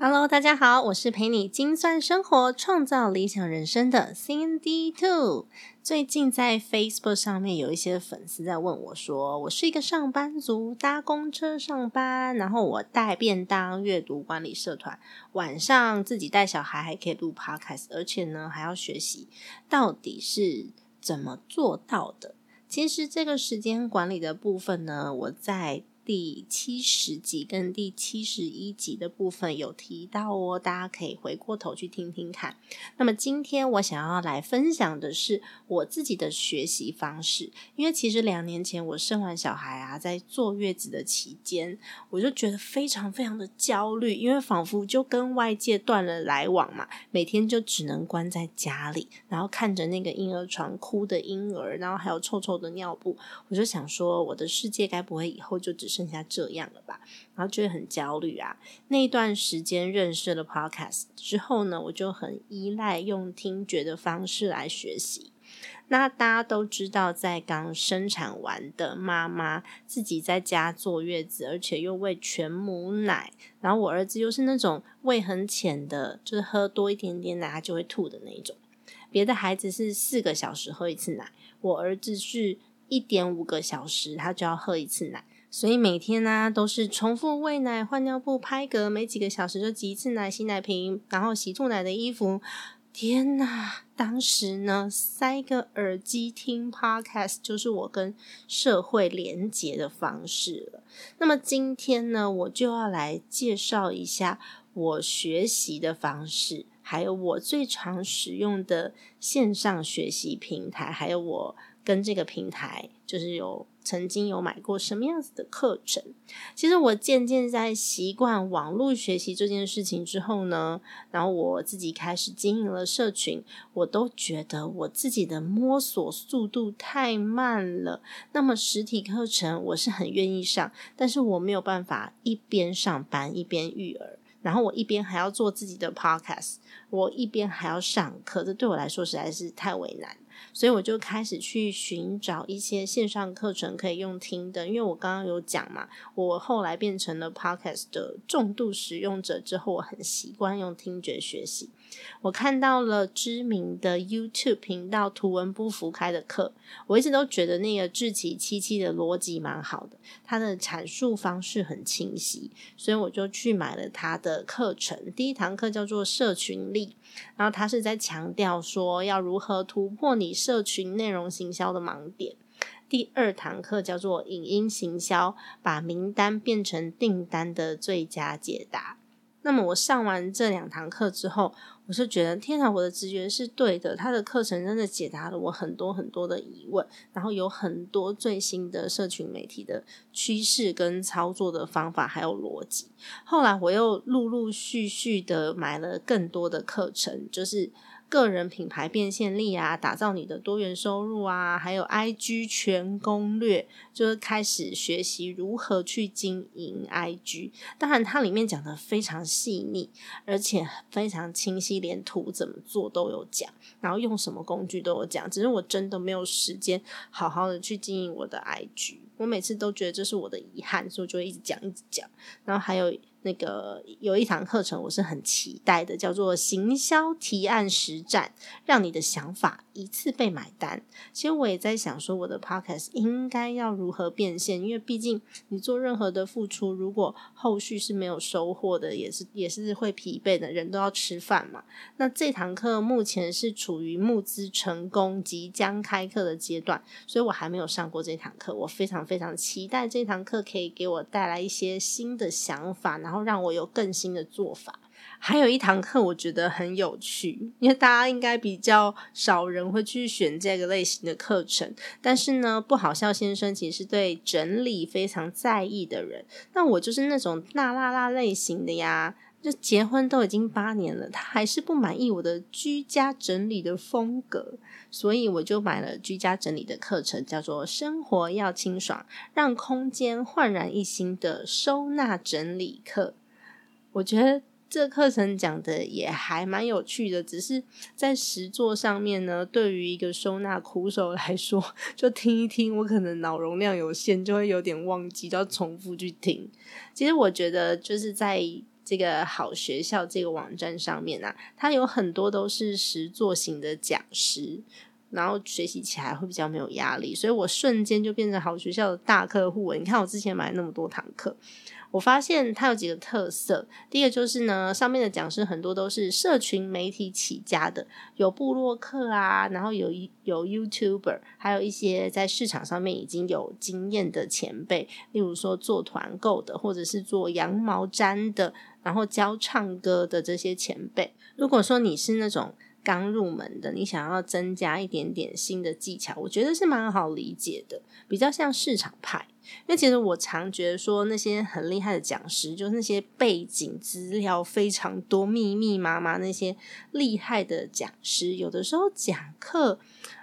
Hello，大家好，我是陪你精算生活、创造理想人生的 Cindy Two。最近在 Facebook 上面有一些粉丝在问我，说我是一个上班族，搭公车上班，然后我带便当、阅读管理社团，晚上自己带小孩，还可以录 Podcast，而且呢还要学习，到底是怎么做到的？其实这个时间管理的部分呢，我在。第七十集跟第七十一集的部分有提到哦，大家可以回过头去听听看。那么今天我想要来分享的是我自己的学习方式，因为其实两年前我生完小孩啊，在坐月子的期间，我就觉得非常非常的焦虑，因为仿佛就跟外界断了来往嘛，每天就只能关在家里，然后看着那个婴儿床哭的婴儿，然后还有臭臭的尿布，我就想说，我的世界该不会以后就只是。剩下这样了吧，然后就会很焦虑啊。那一段时间认识了 Podcast 之后呢，我就很依赖用听觉的方式来学习。那大家都知道，在刚生产完的妈妈自己在家坐月子，而且又喂全母奶，然后我儿子又是那种胃很浅的，就是喝多一点点奶他就会吐的那一种。别的孩子是四个小时喝一次奶，我儿子是一点五个小时他就要喝一次奶。所以每天呢都是重复喂奶、换尿布、拍嗝，每几个小时就挤一次奶、洗奶瓶，然后洗吐奶的衣服。天呐，当时呢塞个耳机听 podcast 就是我跟社会连接的方式了。那么今天呢，我就要来介绍一下我学习的方式，还有我最常使用的线上学习平台，还有我跟这个平台就是有。曾经有买过什么样子的课程？其实我渐渐在习惯网络学习这件事情之后呢，然后我自己开始经营了社群，我都觉得我自己的摸索速度太慢了。那么实体课程我是很愿意上，但是我没有办法一边上班一边育儿，然后我一边还要做自己的 podcast，我一边还要上课，这对我来说实在是太为难。所以我就开始去寻找一些线上课程可以用听的，因为我刚刚有讲嘛，我后来变成了 podcast 的重度使用者之后，我很习惯用听觉学习。我看到了知名的 YouTube 频道图文不符开的课，我一直都觉得那个志奇七七的逻辑蛮好的，他的阐述方式很清晰，所以我就去买了他的课程。第一堂课叫做社群力，然后他是在强调说要如何突破你社群内容行销的盲点。第二堂课叫做影音行销，把名单变成订单的最佳解答。那么我上完这两堂课之后，我就觉得天哪，我的直觉是对的。他的课程真的解答了我很多很多的疑问，然后有很多最新的社群媒体的趋势跟操作的方法，还有逻辑。后来我又陆陆续续的买了更多的课程，就是。个人品牌变现力啊，打造你的多元收入啊，还有 IG 全攻略，就是开始学习如何去经营 IG。当然，它里面讲的非常细腻，而且非常清晰，连图怎么做都有讲，然后用什么工具都有讲。只是我真的没有时间好好的去经营我的 IG，我每次都觉得这是我的遗憾，所以我就会一直讲，一直讲。然后还有。那个有一堂课程我是很期待的，叫做行销提案实战，让你的想法一次被买单。其实我也在想说，我的 podcast 应该要如何变现？因为毕竟你做任何的付出，如果后续是没有收获的，也是也是会疲惫的。人都要吃饭嘛。那这堂课目前是处于募资成功、即将开课的阶段，所以我还没有上过这堂课。我非常非常期待这堂课可以给我带来一些新的想法。然后让我有更新的做法。还有一堂课我觉得很有趣，因为大家应该比较少人会去选这个类型的课程。但是呢，不好笑先生其实对整理非常在意的人。那我就是那种大辣辣类型的呀，就结婚都已经八年了，他还是不满意我的居家整理的风格，所以我就买了居家整理的课程，叫做“生活要清爽，让空间焕然一新”的收纳整理课。我觉得。这课程讲的也还蛮有趣的，只是在实作上面呢，对于一个收纳苦手来说，就听一听，我可能脑容量有限，就会有点忘记，要重复去听。其实我觉得，就是在这个好学校这个网站上面啊，它有很多都是实作型的讲师，然后学习起来会比较没有压力，所以我瞬间就变成好学校的大客户。你看，我之前买那么多堂课。我发现它有几个特色，第一个就是呢，上面的讲师很多都是社群媒体起家的，有部落客啊，然后有有 YouTuber，还有一些在市场上面已经有经验的前辈，例如说做团购的，或者是做羊毛毡的，然后教唱歌的这些前辈。如果说你是那种刚入门的，你想要增加一点点新的技巧，我觉得是蛮好理解的，比较像市场派。因为其实我常觉得说那些很厉害的讲师，就是那些背景资料非常多、密密麻麻那些厉害的讲师，有的时候讲课，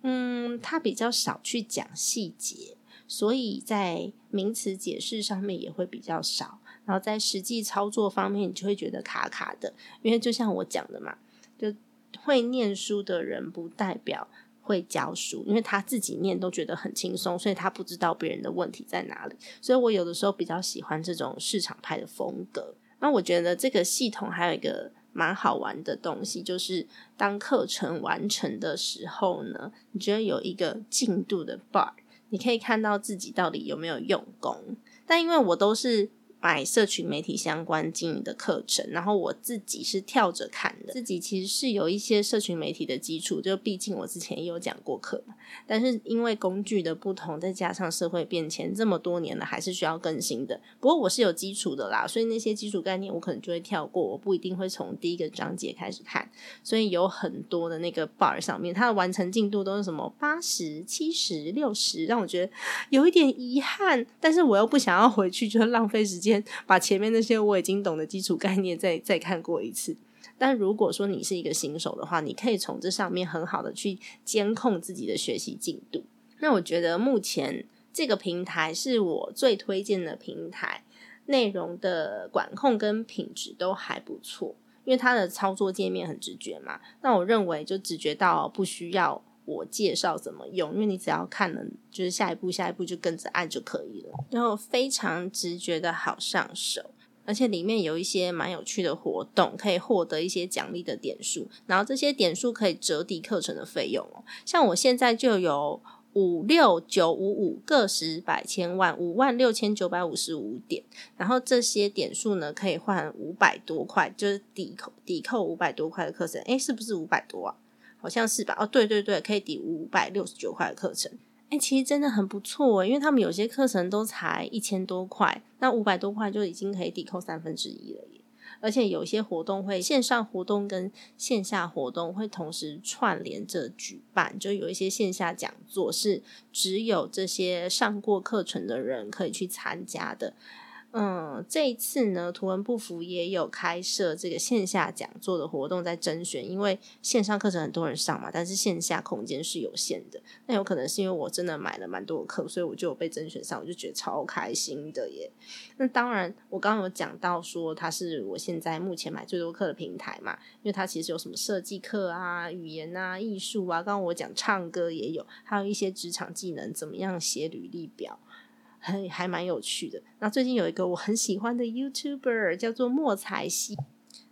嗯，他比较少去讲细节，所以在名词解释上面也会比较少，然后在实际操作方面，你就会觉得卡卡的。因为就像我讲的嘛，就会念书的人不代表。会教书，因为他自己念都觉得很轻松，所以他不知道别人的问题在哪里。所以我有的时候比较喜欢这种市场派的风格。那我觉得这个系统还有一个蛮好玩的东西，就是当课程完成的时候呢，你觉得有一个进度的 bar，你可以看到自己到底有没有用功。但因为我都是。买社群媒体相关经营的课程，然后我自己是跳着看的。自己其实是有一些社群媒体的基础，就毕竟我之前也有讲过课嘛。但是因为工具的不同，再加上社会变迁，这么多年了还是需要更新的。不过我是有基础的啦，所以那些基础概念我可能就会跳过，我不一定会从第一个章节开始看。所以有很多的那个 bar 上面，它的完成进度都是什么八十七十六十，让我觉得有一点遗憾。但是我又不想要回去，就是浪费时间。把前面那些我已经懂的基础概念再再看过一次。但如果说你是一个新手的话，你可以从这上面很好的去监控自己的学习进度。那我觉得目前这个平台是我最推荐的平台，内容的管控跟品质都还不错，因为它的操作界面很直觉嘛。那我认为就直觉到不需要。我介绍怎么用，因为你只要看了，就是下一步，下一步就跟着按就可以了。然后非常直觉的好上手，而且里面有一些蛮有趣的活动，可以获得一些奖励的点数，然后这些点数可以折抵课程的费用哦。像我现在就有五六九五五个十百千万五万六千九百五十五点，然后这些点数呢可以换五百多块，就是抵扣抵扣五百多块的课程。诶，是不是五百多啊？好像是吧？哦，对对对，可以抵五百六十九块的课程。哎，其实真的很不错诶，因为他们有些课程都才一千多块，那五百多块就已经可以抵扣三分之一了耶。而且有些活动会线上活动跟线下活动会同时串联着举办，就有一些线下讲座是只有这些上过课程的人可以去参加的。嗯，这一次呢，图文不符也有开设这个线下讲座的活动，在甄选。因为线上课程很多人上嘛，但是线下空间是有限的。那有可能是因为我真的买了蛮多课，所以我就有被甄选上，我就觉得超开心的耶。那当然，我刚刚有讲到说，它是我现在目前买最多课的平台嘛，因为它其实有什么设计课啊、语言啊、艺术啊，刚刚我讲唱歌也有，还有一些职场技能，怎么样写履历表。很还蛮有趣的。那最近有一个我很喜欢的 YouTuber 叫做莫彩希，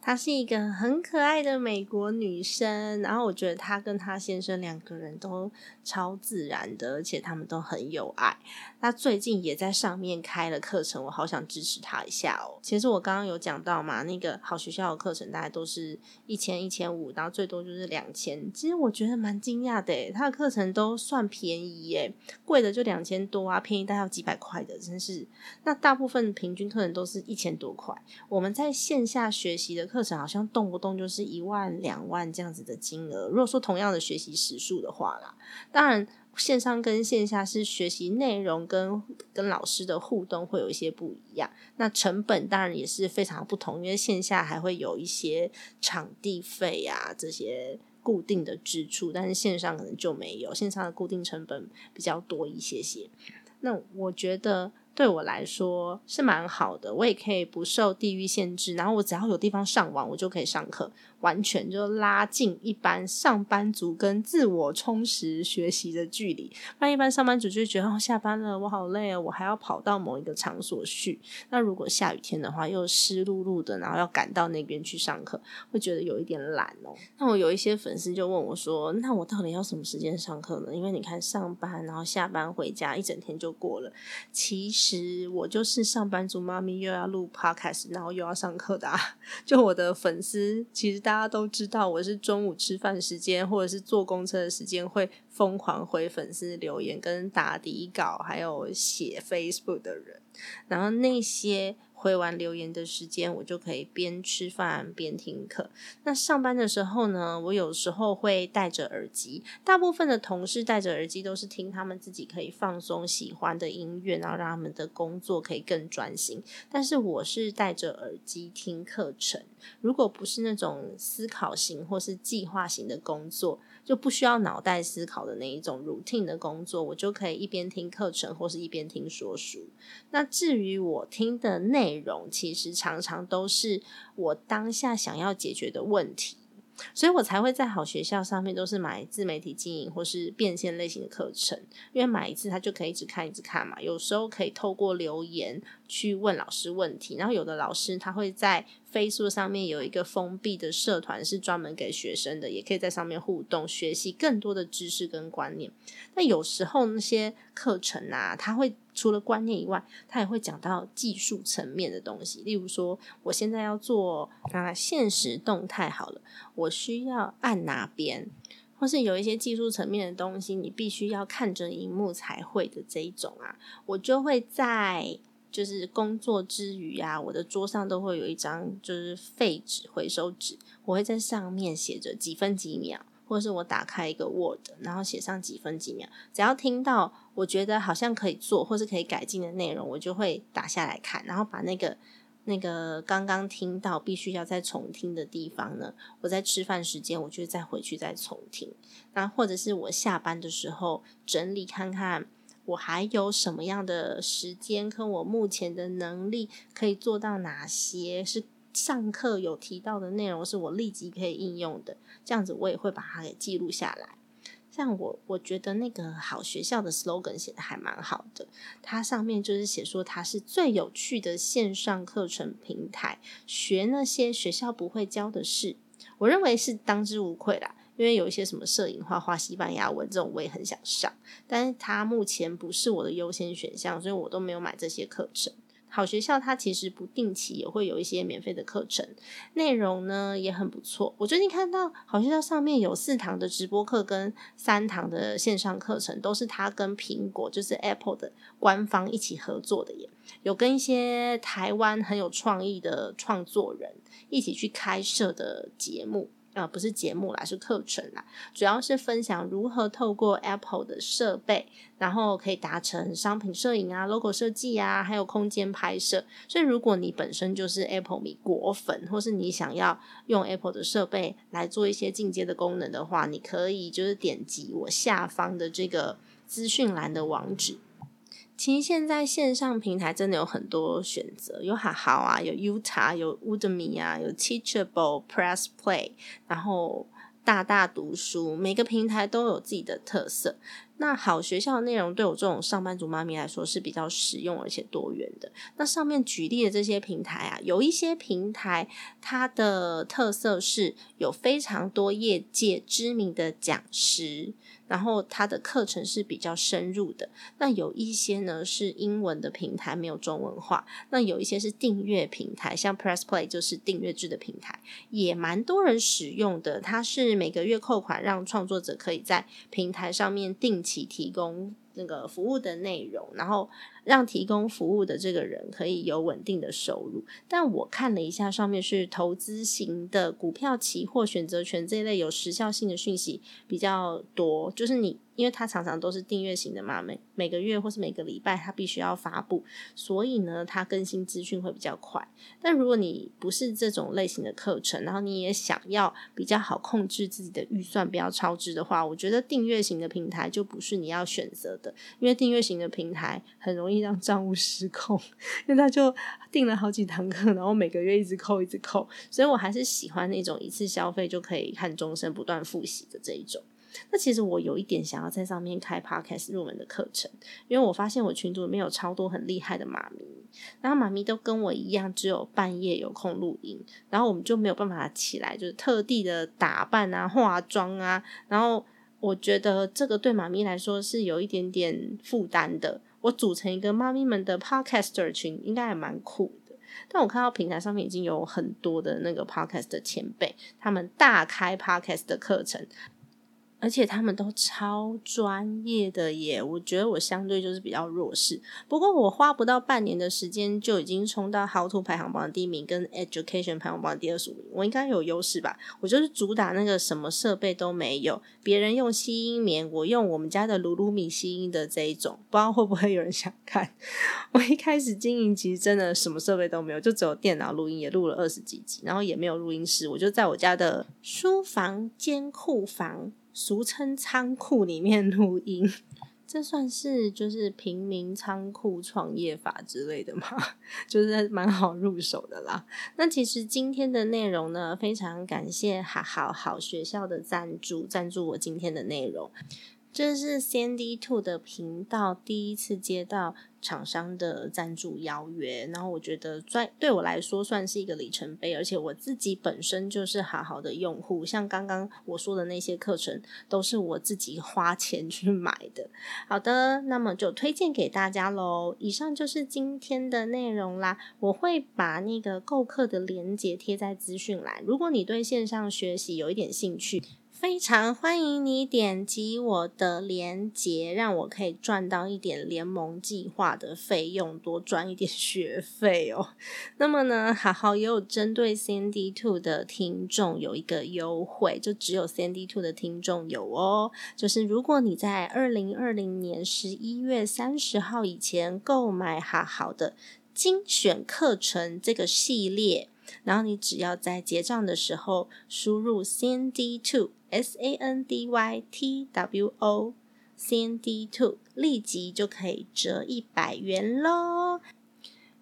她是一个很可爱的美国女生。然后我觉得她跟她先生两个人都超自然的，而且他们都很有爱。他最近也在上面开了课程，我好想支持他一下哦。其实我刚刚有讲到嘛，那个好学校的课程大概都是一千、一千五，然后最多就是两千。其实我觉得蛮惊讶的，他的课程都算便宜耶，贵的就两千多啊，便宜大概要几百块的，真是。那大部分平均课程都是一千多块。我们在线下学习的课程好像动不动就是一万、两万这样子的金额。如果说同样的学习时数的话啦，当然。线上跟线下是学习内容跟跟老师的互动会有一些不一样，那成本当然也是非常不同，因为线下还会有一些场地费呀这些固定的支出，但是线上可能就没有，线上的固定成本比较多一些些。那我觉得。对我来说是蛮好的，我也可以不受地域限制，然后我只要有地方上网，我就可以上课，完全就拉近一般上班族跟自我充实学习的距离。那一般上班族就觉得哦，下班了，我好累哦，我还要跑到某一个场所去。那如果下雨天的话，又湿漉漉的，然后要赶到那边去上课，会觉得有一点懒哦。那我有一些粉丝就问我说：“那我到底要什么时间上课呢？”因为你看上班，然后下班回家，一整天就过了。其实。其实我就是上班族妈咪，又要录 podcast，然后又要上课的。啊。就我的粉丝，其实大家都知道，我是中午吃饭时间或者是坐公车的时间，会疯狂回粉丝留言、跟打底稿，还有写 Facebook 的人。然后那些。回完留言的时间，我就可以边吃饭边听课。那上班的时候呢，我有时候会戴着耳机。大部分的同事戴着耳机都是听他们自己可以放松、喜欢的音乐，然后让他们的工作可以更专心。但是我是戴着耳机听课程。如果不是那种思考型或是计划型的工作，就不需要脑袋思考的那一种 routine 的工作，我就可以一边听课程或是一边听说书。那至于我听的内内容，其实常常都是我当下想要解决的问题。所以我才会在好学校上面都是买自媒体经营或是变现类型的课程，因为买一次他就可以一直看一直看嘛。有时候可以透过留言去问老师问题，然后有的老师他会在 Facebook 上面有一个封闭的社团，是专门给学生的，也可以在上面互动学习更多的知识跟观念。那有时候那些课程啊，他会。除了观念以外，他也会讲到技术层面的东西。例如说，我现在要做啊现实动态好了，我需要按哪边，或是有一些技术层面的东西，你必须要看着荧幕才会的这一种啊，我就会在就是工作之余啊，我的桌上都会有一张就是废纸回收纸，我会在上面写着几分几秒。或者是我打开一个 Word，然后写上几分几秒，只要听到我觉得好像可以做或是可以改进的内容，我就会打下来看，然后把那个那个刚刚听到必须要再重听的地方呢，我在吃饭时间我就再回去再重听，那或者是我下班的时候整理看看我还有什么样的时间跟我目前的能力可以做到哪些是。上课有提到的内容是我立即可以应用的，这样子我也会把它给记录下来。像我，我觉得那个好学校的 slogan 写的还蛮好的，它上面就是写说它是最有趣的线上课程平台，学那些学校不会教的事，我认为是当之无愧啦。因为有一些什么摄影、画画、西班牙文这种，我也很想上，但是它目前不是我的优先选项，所以我都没有买这些课程。好学校它其实不定期也会有一些免费的课程，内容呢也很不错。我最近看到好学校上面有四堂的直播课跟三堂的线上课程，都是他跟苹果就是 Apple 的官方一起合作的耶。有跟一些台湾很有创意的创作人一起去开设的节目。呃，不是节目啦，是课程啦。主要是分享如何透过 Apple 的设备，然后可以达成商品摄影啊、logo 设计啊，还有空间拍摄。所以，如果你本身就是 Apple 迷果粉，或是你想要用 Apple 的设备来做一些进阶的功能的话，你可以就是点击我下方的这个资讯栏的网址。其实现在线上平台真的有很多选择，有好好啊，有 Utah，有 Udemy 啊，有 Teachable、Press Play，然后大大读书，每个平台都有自己的特色。那好学校的内容对我这种上班族妈咪来说是比较实用而且多元的。那上面举例的这些平台啊，有一些平台它的特色是有非常多业界知名的讲师。然后它的课程是比较深入的。那有一些呢是英文的平台，没有中文化。那有一些是订阅平台，像 Press Play 就是订阅制的平台，也蛮多人使用的。它是每个月扣款，让创作者可以在平台上面定期提供那个服务的内容，然后。让提供服务的这个人可以有稳定的收入，但我看了一下，上面是投资型的股票、期货、选择权这一类有时效性的讯息比较多，就是你。因为它常常都是订阅型的嘛，每每个月或是每个礼拜它必须要发布，所以呢，它更新资讯会比较快。但如果你不是这种类型的课程，然后你也想要比较好控制自己的预算，不要超支的话，我觉得订阅型的平台就不是你要选择的，因为订阅型的平台很容易让账务失控，因为他就订了好几堂课，然后每个月一直扣一直扣，所以我还是喜欢那种一次消费就可以看终身、不断复习的这一种。那其实我有一点想要在上面开 podcast 入门的课程，因为我发现我群组里面有超多很厉害的妈咪，然后妈咪都跟我一样，只有半夜有空录音，然后我们就没有办法起来，就是特地的打扮啊、化妆啊，然后我觉得这个对妈咪来说是有一点点负担的。我组成一个妈咪们的 podcaster 群，应该还蛮酷的。但我看到平台上面已经有很多的那个 podcast 的前辈，他们大开 podcast 的课程。而且他们都超专业的耶，我觉得我相对就是比较弱势。不过我花不到半年的时间就已经冲到 How to 排行榜第一名，跟 Education 排行榜第二十五名，我应该有优势吧？我就是主打那个什么设备都没有，别人用吸音棉，我用我们家的鲁鲁米吸音的这一种，不知道会不会有人想看？我一开始经营其实真的什么设备都没有，就只有电脑录音，也录了二十几集，然后也没有录音室，我就在我家的书房兼库房。俗称仓库里面录音，这算是就是平民仓库创业法之类的吗？就是蛮好入手的啦。那其实今天的内容呢，非常感谢好好好学校的赞助，赞助我今天的内容。这是 Sandy Two 的频道第一次接到厂商的赞助邀约，然后我觉得在对我来说算是一个里程碑，而且我自己本身就是好好的用户，像刚刚我说的那些课程都是我自己花钱去买的。好的，那么就推荐给大家喽。以上就是今天的内容啦，我会把那个购课的链接贴在资讯栏，如果你对线上学习有一点兴趣。非常欢迎你点击我的链接，让我可以赚到一点联盟计划的费用，多赚一点学费哦。那么呢，好好也有针对 CND Two 的听众有一个优惠，就只有 CND Two 的听众有哦。就是如果你在二零二零年十一月三十号以前购买好好的精选课程这个系列。然后你只要在结账的时候输入 CND Two S A N D Y T W O CND Two，立即就可以折一百元喽。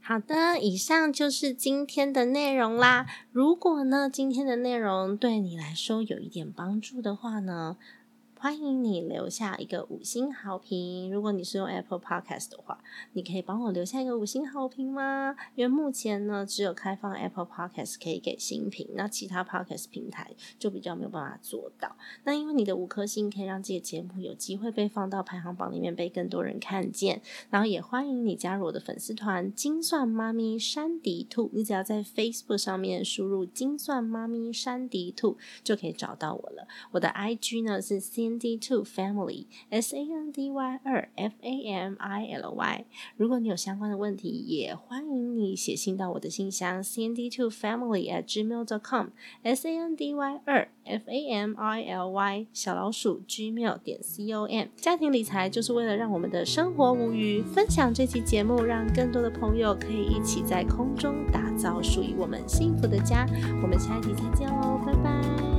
好的，以上就是今天的内容啦。如果呢今天的内容对你来说有一点帮助的话呢？欢迎你留下一个五星好评。如果你是用 Apple Podcast 的话，你可以帮我留下一个五星好评吗？因为目前呢，只有开放 Apple Podcast 可以给新评，那其他 Podcast 平台就比较没有办法做到。那因为你的五颗星可以让这个节目有机会被放到排行榜里面，被更多人看见。然后也欢迎你加入我的粉丝团“精算妈咪山迪兔”，你只要在 Facebook 上面输入“精算妈咪山迪兔”就可以找到我了。我的 IG 呢是 C。Candy Two Family S A N D Y 二 F A M I L Y。如果你有相关的问题，也欢迎你写信到我的信箱 C N D Two Family at gmail dot com S A N D Y 二 F A M I L Y 小老鼠 gmail 点 C O M。家庭理财就是为了让我们的生活无虞。分享这期节目，让更多的朋友可以一起在空中打造属于我们幸福的家。我们下一集再见喽，拜拜。